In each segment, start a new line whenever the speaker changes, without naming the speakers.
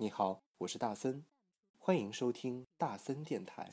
你好，我是大森，欢迎收听大森电台。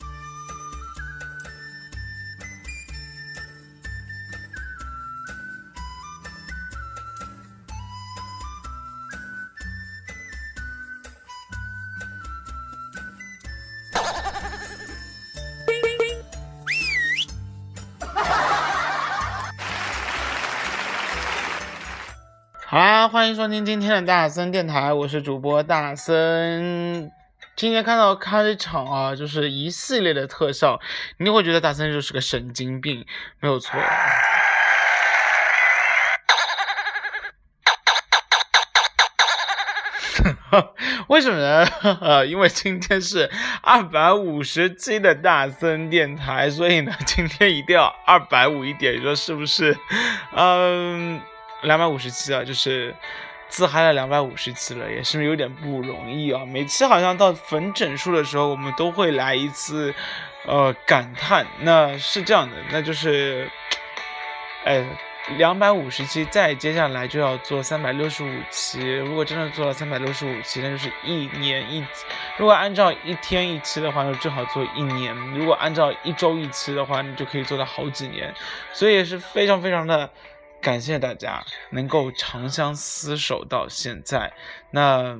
欢迎收听今天的大森电台，我是主播大森。今天看到开场啊，就是一系列的特效，你会觉得大森就是个神经病，没有错。为什么呢？呃，因为今天是二百五十期的大森电台，所以呢，今天一定要二百五一点，你说是不是？嗯。两百五十期啊，就是自嗨了两百五十期了，也是有点不容易啊。每期好像到粉整数的时候，我们都会来一次，呃，感叹。那是这样的，那就是，哎，两百五十期，再接下来就要做三百六十五期。如果真的做到三百六十五期，那就是一年一。如果按照一天一期的话，就正好做一年；如果按照一周一期的话，你就可以做到好几年。所以也是非常非常的。感谢大家能够长相厮守到现在。那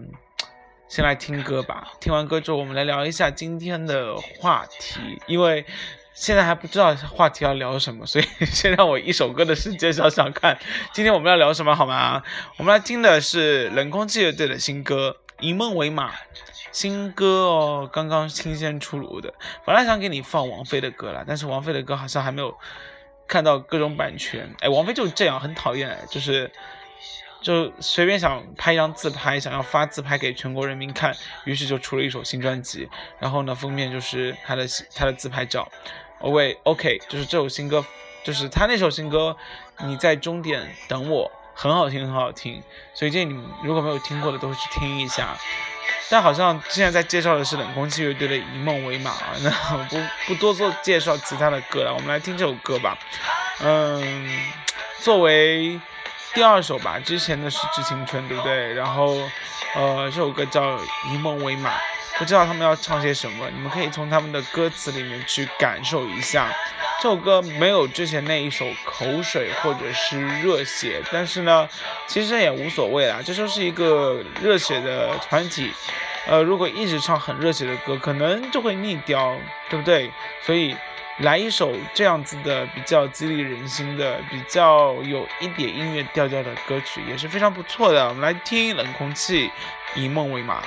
先来听歌吧，听完歌之后，我们来聊一下今天的话题。因为现在还不知道话题要聊什么，所以 先让我一首歌的时间想想看，今天我们要聊什么好吗？我们来听的是冷空气乐队的新歌《以梦为马》，新歌哦，刚刚新鲜出炉的。本来想给你放王菲的歌了，但是王菲的歌好像还没有。看到各种版权，哎，王菲就是这样，很讨厌，就是，就随便想拍一张自拍，想要发自拍给全国人民看，于是就出了一首新专辑，然后呢，封面就是他的他的自拍照。哦喂，OK，就是这首新歌，就是他那首新歌，你在终点等我，很好听，很好听，所以建议你如果没有听过的，都去听一下。但好像现在在介绍的是冷空气乐队的《以梦为马》，啊那不不多做介绍其他的歌了，我们来听这首歌吧。嗯，作为第二首吧，之前的是《致青春》，对不对？然后，呃，这首歌叫《以梦为马》。不知道他们要唱些什么，你们可以从他们的歌词里面去感受一下。这首歌没有之前那一首口水或者是热血，但是呢，其实也无所谓啦。这就是一个热血的团体，呃，如果一直唱很热血的歌，可能就会腻掉，对不对？所以来一首这样子的比较激励人心的、比较有一点音乐调调的歌曲也是非常不错的。我们来听《冷空气》，以梦为马。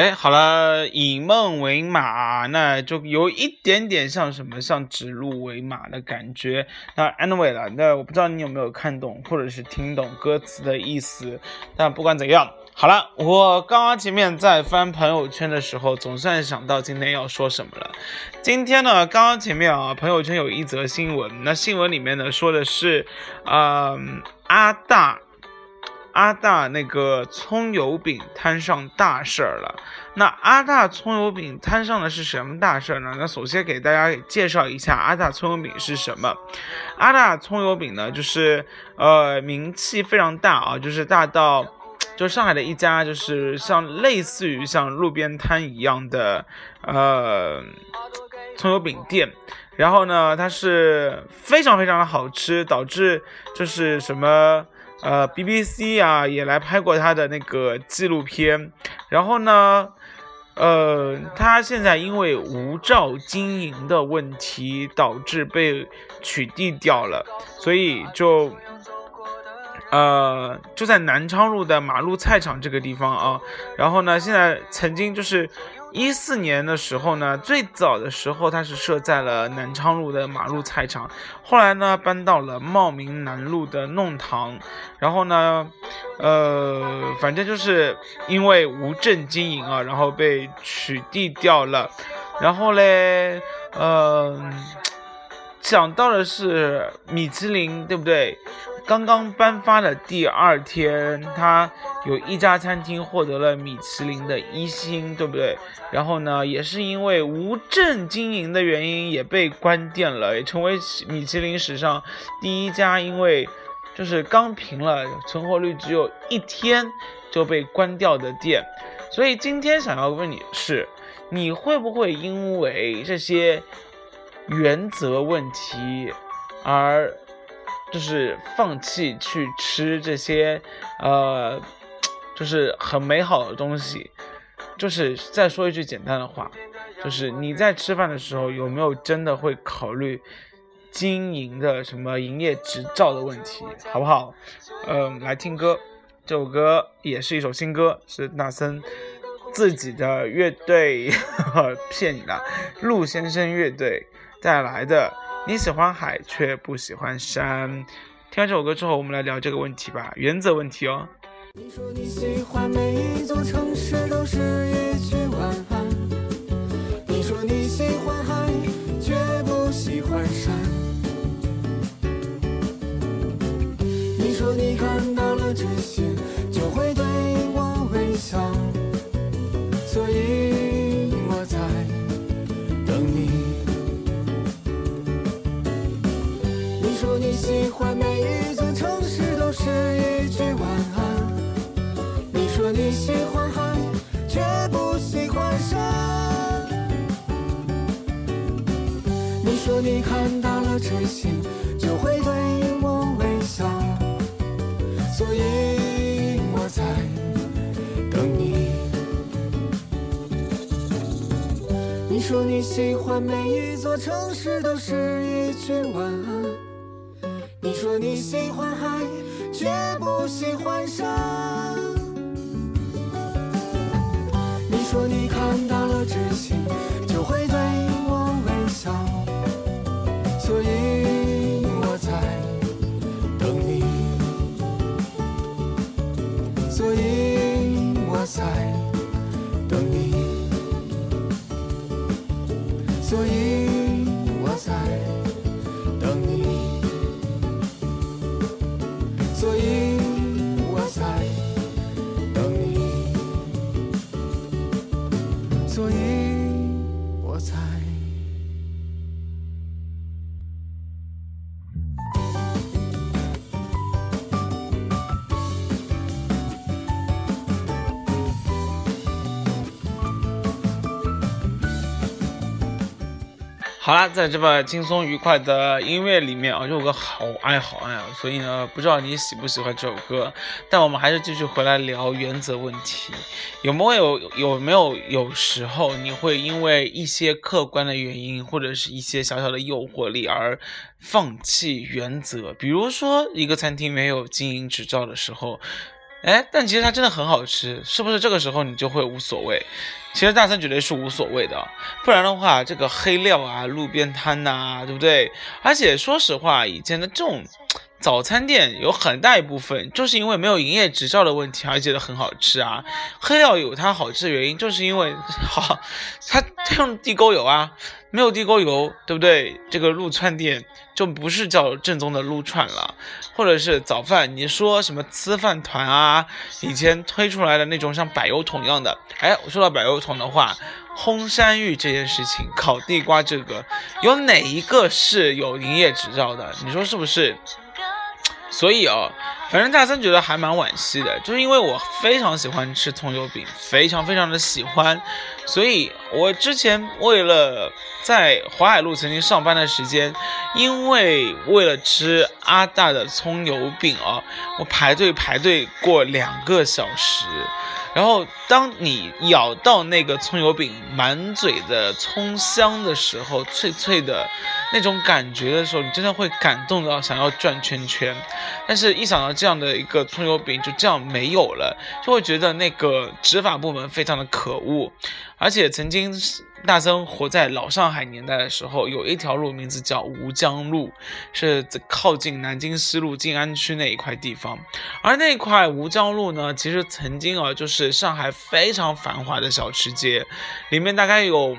哎，好了，以梦为马，那就有一点点像什么，像指鹿为马的感觉。那 anyway 了，那我不知道你有没有看懂或者是听懂歌词的意思。但不管怎样，好了，我刚刚前面在翻朋友圈的时候，总算想到今天要说什么了。今天呢，刚刚前面啊，朋友圈有一则新闻，那新闻里面呢说的是，嗯，阿大。阿大那个葱油饼摊上大事儿了。那阿大葱油饼摊上的是什么大事儿呢？那首先给大家介绍一下阿大葱油饼是什么。阿大葱油饼呢，就是呃名气非常大啊，就是大到就上海的一家就是像类似于像路边摊一样的呃葱油饼店。然后呢，它是非常非常的好吃，导致就是什么。呃，BBC 啊也来拍过他的那个纪录片，然后呢，呃，他现在因为无照经营的问题，导致被取缔掉了，所以就，呃，就在南昌路的马路菜场这个地方啊，然后呢，现在曾经就是。一四年的时候呢，最早的时候它是设在了南昌路的马路菜场，后来呢搬到了茂名南路的弄堂，然后呢，呃，反正就是因为无证经营啊，然后被取缔掉了，然后嘞，嗯。讲到的是米其林，对不对？刚刚颁发的第二天，他有一家餐厅获得了米其林的一星，对不对？然后呢，也是因为无证经营的原因，也被关店了，也成为米其林史上第一家因为就是刚评了，存活率只有一天就被关掉的店。所以今天想要问你是，你会不会因为这些？原则问题，而就是放弃去吃这些，呃，就是很美好的东西。就是再说一句简单的话，就是你在吃饭的时候有没有真的会考虑经营的什么营业执照的问题，好不好？嗯，来听歌，这首歌也是一首新歌，是纳森自己的乐队 骗你了，陆先生乐队。带来的，你喜欢海却不喜欢山。听完这首歌之后，我们来聊这个问题吧，原则问题哦。你说你喜欢每一座城市都是一句晚安。你说你喜欢海，却不喜欢山。你说你看到了这些，就会对我微笑。心，就会对我微笑。所以我在等你。你说你喜欢每一座城市都是一句晚安。你说你喜欢所以我在。好了，在这么轻松愉快的音乐里面啊，这首歌好爱好爱啊，所以呢，不知道你喜不喜欢这首歌。但我们还是继续回来聊原则问题，有没有有没有有时候你会因为一些客观的原因，或者是一些小小的诱惑力而放弃原则？比如说，一个餐厅没有经营执照的时候，哎，但其实它真的很好吃，是不是？这个时候你就会无所谓。其实大三绝对是无所谓的，不然的话，这个黑料啊，路边摊呐，对不对？而且说实话，以前的这种。早餐店有很大一部分就是因为没有营业执照的问题而觉得很好吃啊。黑料有它好吃的原因，就是因为 好，它它用地沟油啊，没有地沟油，对不对？这个撸串店就不是叫正宗的撸串了。或者是早饭，你说什么吃饭团啊？以前推出来的那种像柏油桶一样的。哎，我说到柏油桶的话，烘山芋这件事情，烤地瓜这个，有哪一个是有营业执照的？你说是不是？所以哦，反正大森觉得还蛮惋惜的，就是因为我非常喜欢吃葱油饼，非常非常的喜欢，所以我之前为了在淮海路曾经上班的时间，因为为了吃阿大的葱油饼哦，我排队排队过两个小时。然后，当你咬到那个葱油饼满嘴的葱香的时候，脆脆的那种感觉的时候，你真的会感动到想要转圈圈。但是，一想到这样的一个葱油饼就这样没有了，就会觉得那个执法部门非常的可恶，而且曾经。大森活在老上海年代的时候，有一条路名字叫吴江路，是靠近南京西路静安区那一块地方。而那块吴江路呢，其实曾经啊，就是上海非常繁华的小吃街，里面大概有。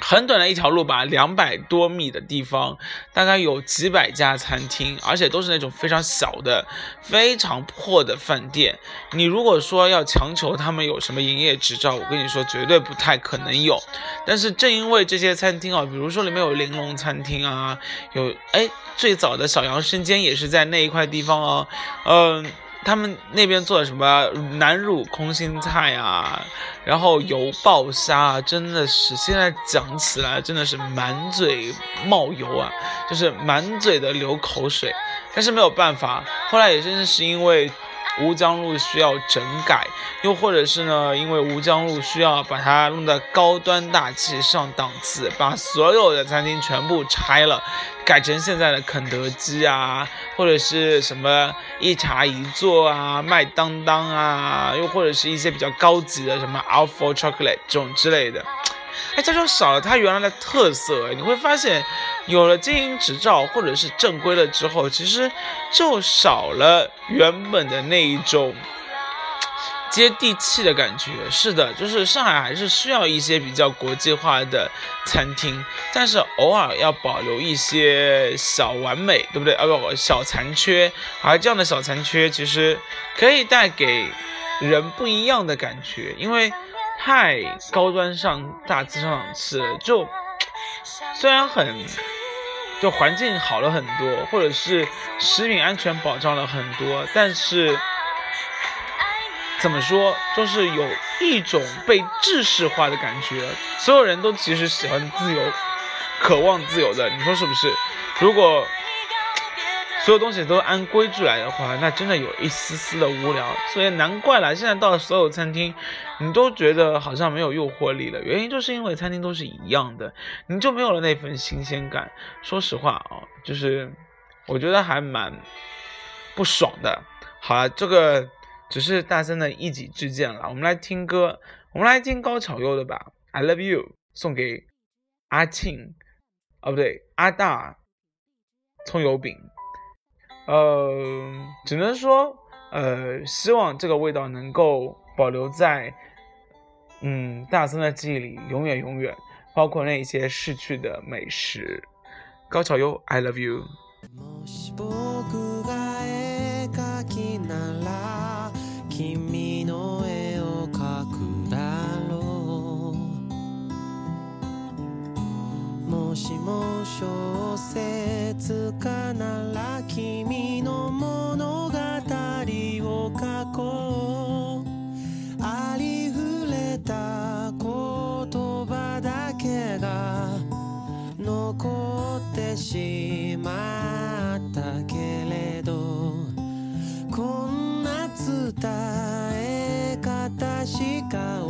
很短的一条路吧，两百多米的地方，大概有几百家餐厅，而且都是那种非常小的、非常破的饭店。你如果说要强求他们有什么营业执照，我跟你说绝对不太可能有。但是正因为这些餐厅啊，比如说里面有玲珑餐厅啊，有哎最早的小杨生煎也是在那一块地方哦，嗯。他们那边做的什么南乳空心菜啊，然后油爆虾啊，真的是现在讲起来真的是满嘴冒油啊，就是满嘴的流口水。但是没有办法，后来也真的是因为。吴江路需要整改，又或者是呢，因为吴江路需要把它弄得高端大气上档次，把所有的餐厅全部拆了，改成现在的肯德基啊，或者是什么一茶一座啊、麦当当啊，又或者是一些比较高级的什么 Alpha Chocolate 这种之类的。哎，这就少了它原来的特色。你会发现，有了经营执照或者是正规了之后，其实就少了原本的那一种接地气的感觉。是的，就是上海还是需要一些比较国际化的餐厅，但是偶尔要保留一些小完美，对不对？啊不，小残缺。而这样的小残缺，其实可以带给人不一样的感觉，因为。太高端上大气上档次，就虽然很就环境好了很多，或者是食品安全保障了很多，但是怎么说，就是有一种被制式化的感觉。所有人都其实喜欢自由，渴望自由的，你说是不是？如果。所有东西都按规矩来的话，那真的有一丝丝的无聊。所以难怪了，现在到了所有餐厅，你都觉得好像没有诱惑力了。原因就是因为餐厅都是一样的，你就没有了那份新鲜感。说实话啊，就是我觉得还蛮不爽的。好了，这个只是大森的一己之见了。我们来听歌，我们来听高巧优的吧，《I Love You》送给阿庆，哦不对，阿大葱油饼。呃，只能说，呃，希望这个味道能够保留在，嗯，大森的记忆里，永远永远，包括那些逝去的美食。高桥优，I love you。もしも 小説かなら君の物語を書こうありふれた言葉だけが残ってしまったけれ
どこんな伝え方しか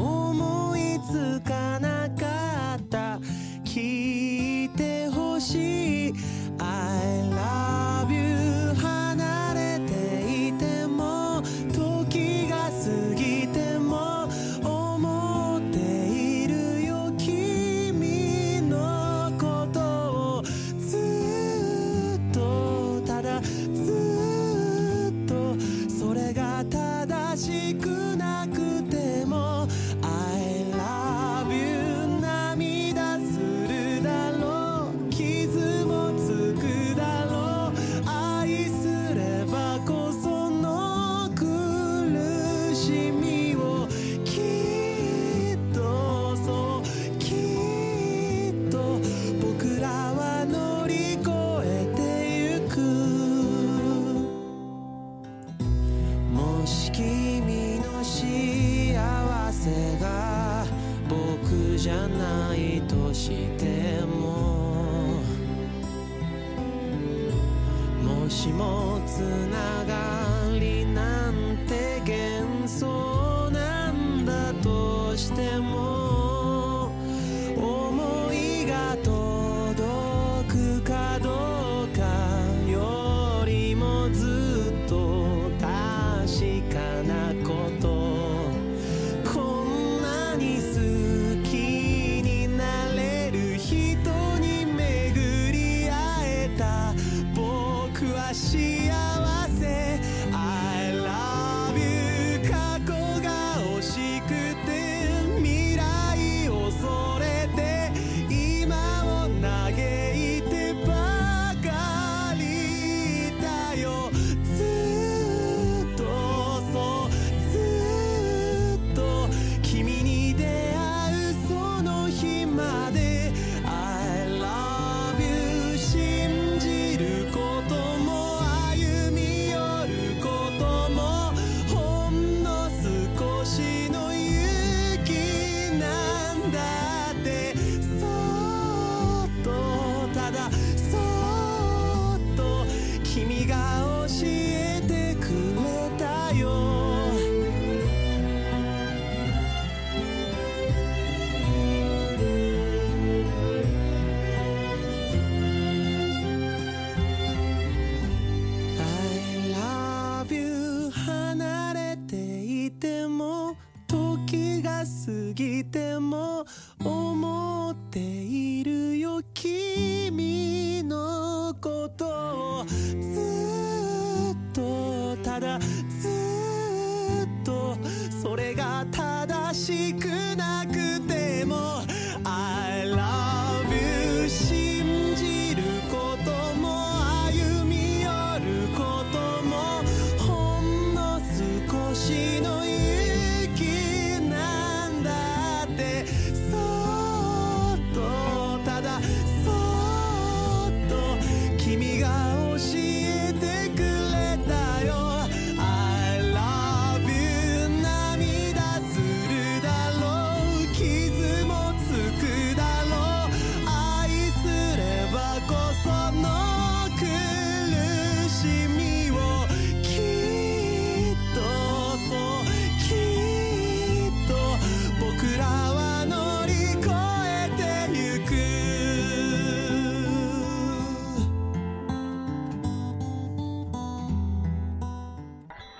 Oh.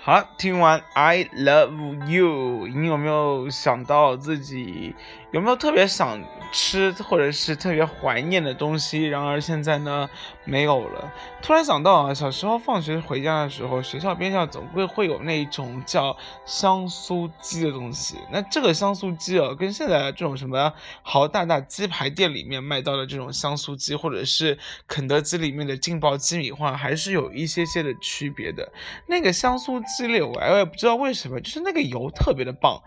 好，听完 I love you，你有没有想到自己有没有特别想吃或者是特别怀念的东西？然而现在呢没有了。突然想到啊，小时候放学回家的时候，学校边上总会会有那种叫香酥鸡的东西。那这个香酥鸡啊，跟现在这种什么豪大大鸡排店里面卖到的这种香酥鸡，或者是肯德基里面的劲爆鸡米花，还是有一些些的区别的。那个香酥鸡柳，我也不知道为什么，就是那个油特别的棒。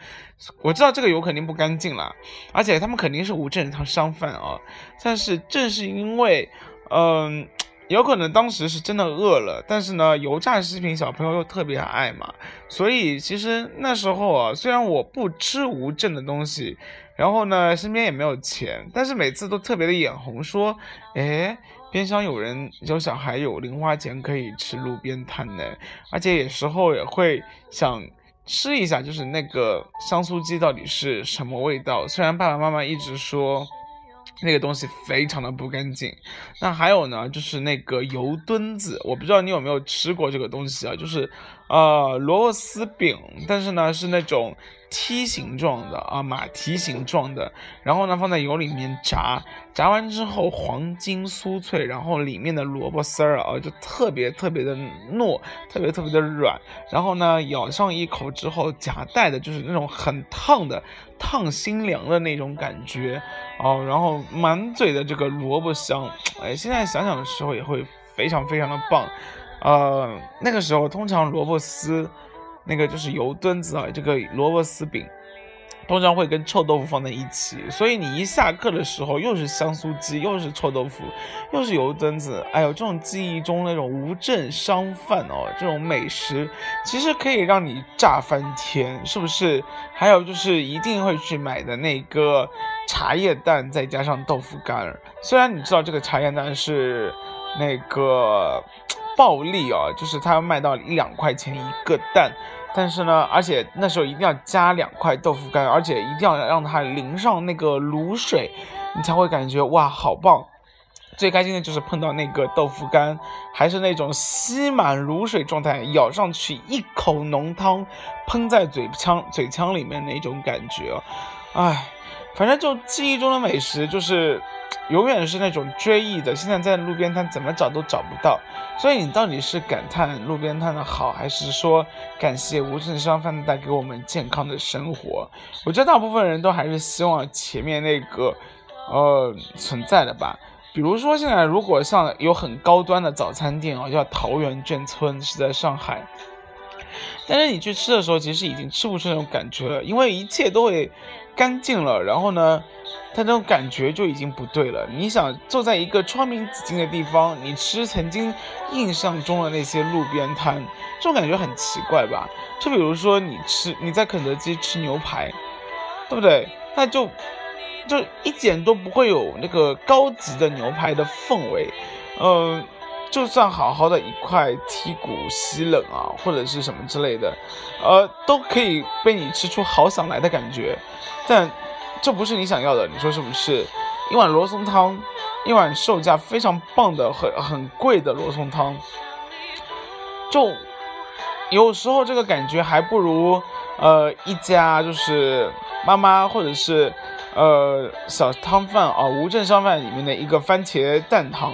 我知道这个油肯定不干净啦，而且他们肯定是无证商贩啊。但是正是因为，嗯、有可能当时是真的饿了，但是呢，油炸食品小朋友又特别爱嘛，所以其实那时候啊，虽然我不吃无证的东西，然后呢，身边也没有钱，但是每次都特别的眼红，说，哎。边上有人有小孩有零花钱可以吃路边摊呢，而且有时候也会想吃一下，就是那个香酥鸡到底是什么味道。虽然爸爸妈妈一直说那个东西非常的不干净，那还有呢，就是那个油墩子，我不知道你有没有吃过这个东西啊，就是呃螺丝饼，但是呢是那种梯形状的啊，马蹄形状的，然后呢放在油里面炸，炸完之后黄金酥脆，然后里面的萝卜丝儿啊就特别特别的糯，特别特别的软，然后呢咬上一口之后夹带的就是那种很烫的烫心凉的那种感觉哦，然后满嘴的这个萝卜香，哎，现在想想的时候也会非常非常的棒。呃，那个时候通常萝卜丝，那个就是油墩子啊，这个萝卜丝饼，通常会跟臭豆腐放在一起，所以你一下课的时候，又是香酥鸡，又是臭豆腐，又是油墩子，哎呦，这种记忆中那种无证商贩哦，这种美食其实可以让你炸翻天，是不是？还有就是一定会去买的那个茶叶蛋，再加上豆腐干。虽然你知道这个茶叶蛋是那个暴利啊，就是它要卖到一两块钱一个蛋。但是呢，而且那时候一定要加两块豆腐干，而且一定要让它淋上那个卤水，你才会感觉哇，好棒！最开心的就是碰到那个豆腐干，还是那种吸满卤水状态，咬上去一口浓汤喷在嘴腔嘴腔里面那种感觉，哎，反正就记忆中的美食就是。永远是那种追忆的，现在在路边摊怎么找都找不到，所以你到底是感叹路边摊的好，还是说感谢无证商贩带给我们健康的生活？我觉得大部分人都还是希望前面那个，呃，存在的吧。比如说现在如果像有很高端的早餐店哦，叫桃源眷村，是在上海，但是你去吃的时候，其实已经吃不出那种感觉了，因为一切都会干净了，然后呢？他那种感觉就已经不对了。你想坐在一个窗明几净的地方，你吃曾经印象中的那些路边摊，这种感觉很奇怪吧？就比如说你吃你在肯德基吃牛排，对不对？那就就一点都不会有那个高级的牛排的氛围。嗯，就算好好的一块剔骨吸冷啊，或者是什么之类的，呃，都可以被你吃出好想来的感觉，但。这不是你想要的，你说是不是？一碗罗宋汤，一碗售价非常棒的、很很贵的罗宋汤，就有时候这个感觉还不如呃一家就是妈妈或者是呃小汤饭啊无证商贩里面的一个番茄蛋汤，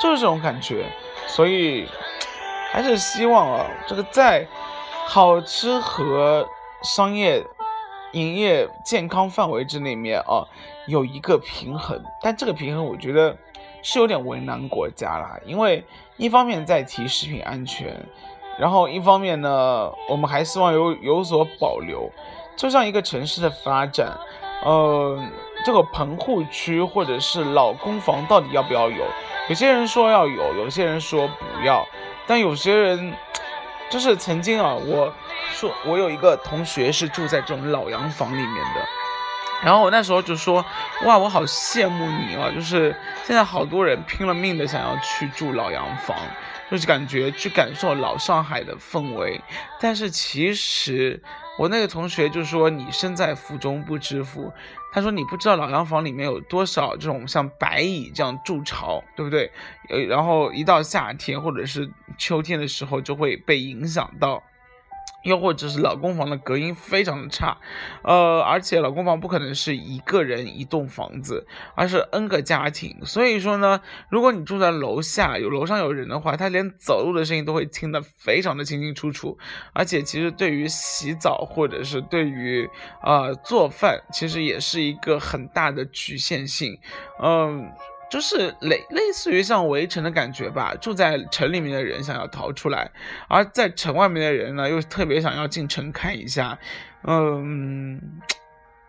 就是这种感觉。所以还是希望啊，这个在好吃和商业。营业健康范围之内面啊，有一个平衡，但这个平衡我觉得是有点为难国家了，因为一方面在提食品安全，然后一方面呢，我们还希望有有所保留。就像一个城市的发展，呃，这个棚户区或者是老公房到底要不要有？有些人说要有，有些人说不要，但有些人就是曾经啊，我。说，我有一个同学是住在这种老洋房里面的，然后我那时候就说，哇，我好羡慕你啊！就是现在好多人拼了命的想要去住老洋房，就是感觉去感受老上海的氛围。但是其实我那个同学就说，你身在福中不知福。他说你不知道老洋房里面有多少这种像白蚁这样筑巢，对不对？呃，然后一到夏天或者是秋天的时候就会被影响到。又或者是老公房的隔音非常的差，呃，而且老公房不可能是一个人一栋房子，而是 N 个家庭，所以说呢，如果你住在楼下，有楼上有人的话，他连走路的声音都会听得非常的清清楚楚，而且其实对于洗澡或者是对于呃做饭，其实也是一个很大的局限性，嗯。就是类类似于像围城的感觉吧，住在城里面的人想要逃出来，而在城外面的人呢，又特别想要进城看一下。嗯，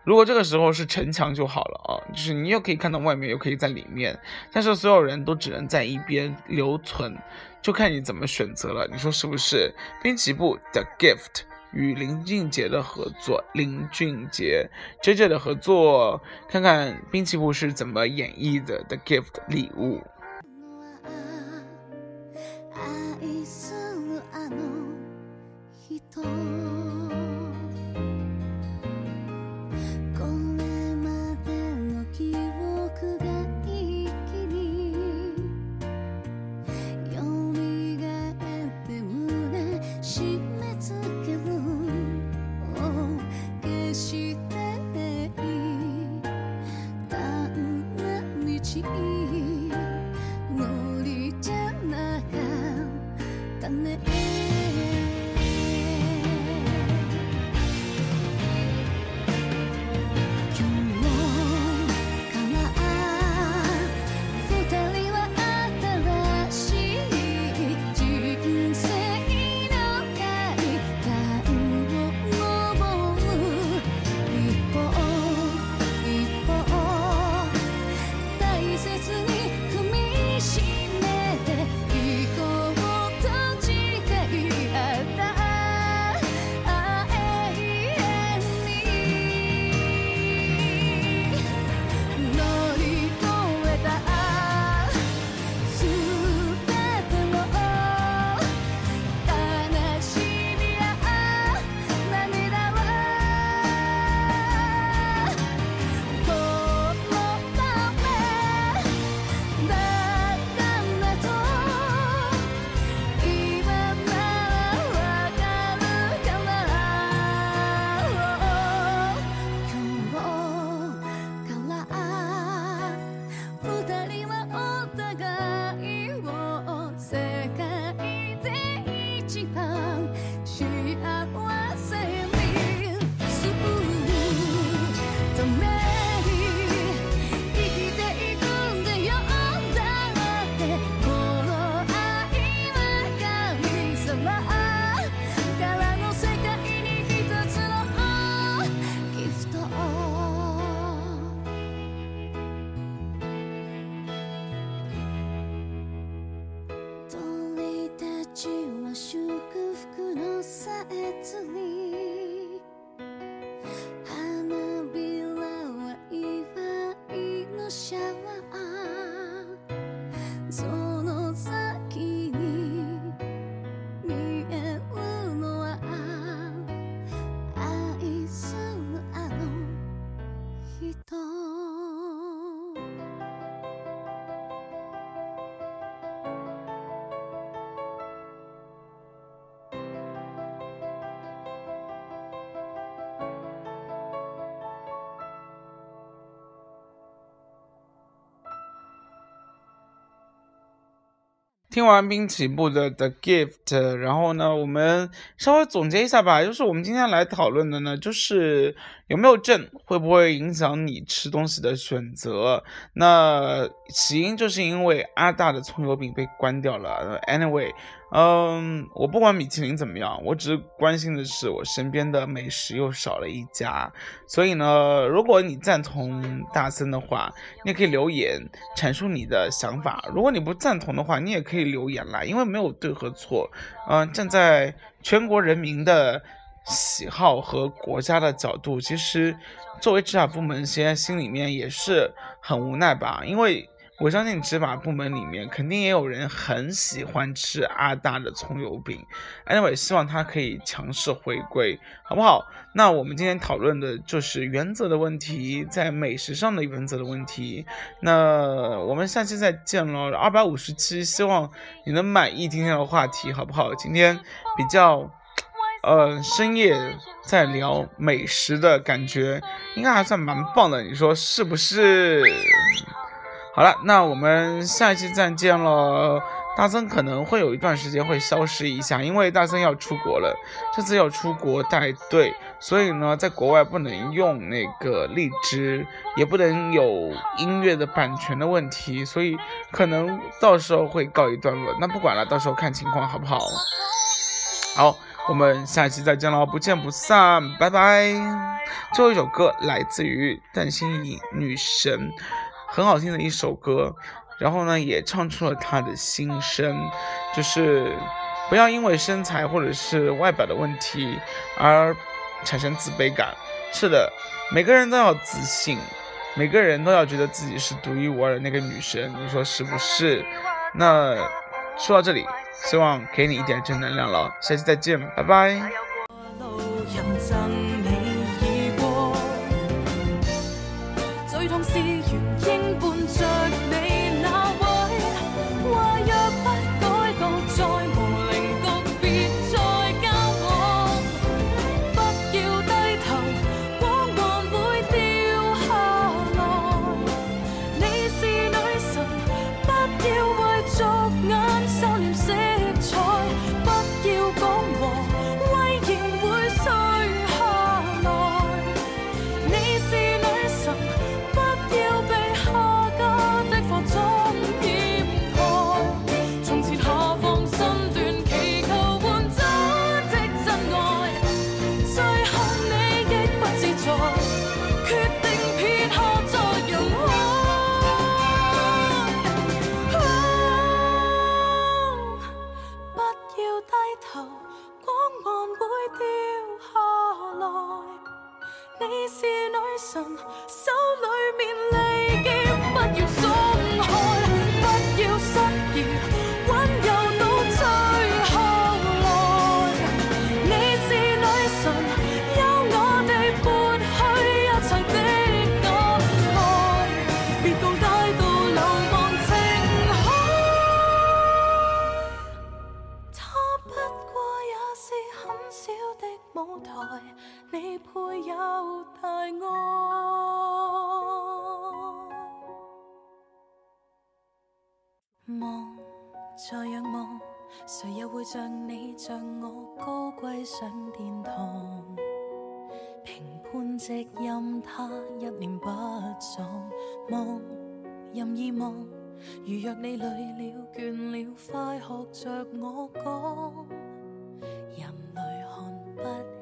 如果这个时候是城墙就好了啊，就是你又可以看到外面，又可以在里面，但是所有人都只能在一边留存，就看你怎么选择了。你说是不是？滨崎步的 Gift。与林俊杰的合作，林俊杰 J J 的合作，看看滨崎步是怎么演绎的《The Gift》礼物。听完滨崎步的《The Gift》，然后呢，我们稍微总结一下吧。就是我们今天来讨论的呢，就是有没有证会不会影响你吃东西的选择。那起因就是因为阿大的葱油饼被关掉了。Anyway，嗯，我不管米其林怎么样，我只关心的是我身边的美食又少了一家。所以呢，如果你赞同大森的话，你也可以留言阐述你的想法；如果你不赞同的话，你也可以留言啦，因为没有对和错。嗯、站在全国人民的喜好和国家的角度，其实作为执法部门，现在心里面也是很无奈吧，因为。我相信执法部门里面肯定也有人很喜欢吃阿大的葱油饼，anyway，希望他可以强势回归，好不好？那我们今天讨论的就是原则的问题，在美食上的原则的问题。那我们下期再见喽，二百五十期，希望你能满意今天的话题，好不好？今天比较。呃，深夜在聊美食的感觉，应该还算蛮棒的，你说是不是？好了，那我们下一期再见了。大森可能会有一段时间会消失一下，因为大森要出国了，这次要出国带队，所以呢，在国外不能用那个荔枝，也不能有音乐的版权的问题，所以可能到时候会告一段落。那不管了，到时候看情况，好不好？好，我们下期再见喽，不见不散，拜拜。最后一首歌来自于蛋心怡女神，很好听的一首歌。然后呢，也唱出了她的心声，就是不要因为身材或者是外表的问题而产生自卑感。是的，每个人都要自信，每个人都要觉得自己是独一无二的那个女神，你说是不是？那说到这里，希望给你一点正能量了，下期再见，拜拜。
谁又会像你像我高贵上殿堂评判席任他一脸不爽望任意望。如若你累了倦了快学着我讲。人类看不